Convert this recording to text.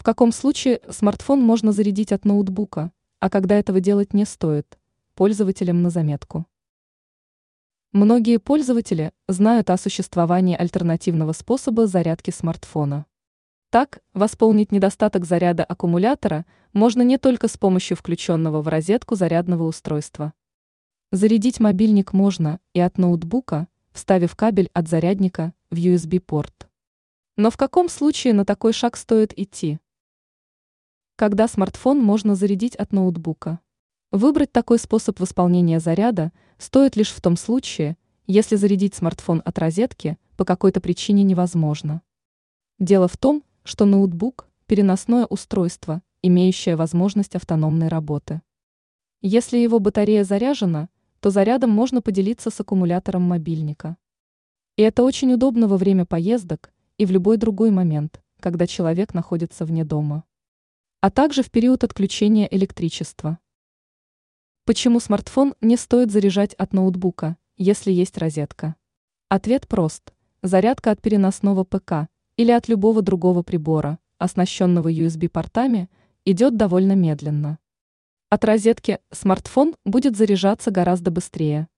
В каком случае смартфон можно зарядить от ноутбука, а когда этого делать не стоит? Пользователям на заметку. Многие пользователи знают о существовании альтернативного способа зарядки смартфона. Так, восполнить недостаток заряда аккумулятора можно не только с помощью включенного в розетку зарядного устройства. Зарядить мобильник можно и от ноутбука, вставив кабель от зарядника в USB-порт. Но в каком случае на такой шаг стоит идти? Когда смартфон можно зарядить от ноутбука? Выбрать такой способ восполнения заряда стоит лишь в том случае, если зарядить смартфон от розетки по какой-то причине невозможно. Дело в том, что ноутбук – переносное устройство, имеющее возможность автономной работы. Если его батарея заряжена, то зарядом можно поделиться с аккумулятором мобильника. И это очень удобно во время поездок и в любой другой момент, когда человек находится вне дома а также в период отключения электричества. Почему смартфон не стоит заряжать от ноутбука, если есть розетка? Ответ прост. Зарядка от переносного ПК или от любого другого прибора, оснащенного USB-портами, идет довольно медленно. От розетки смартфон будет заряжаться гораздо быстрее.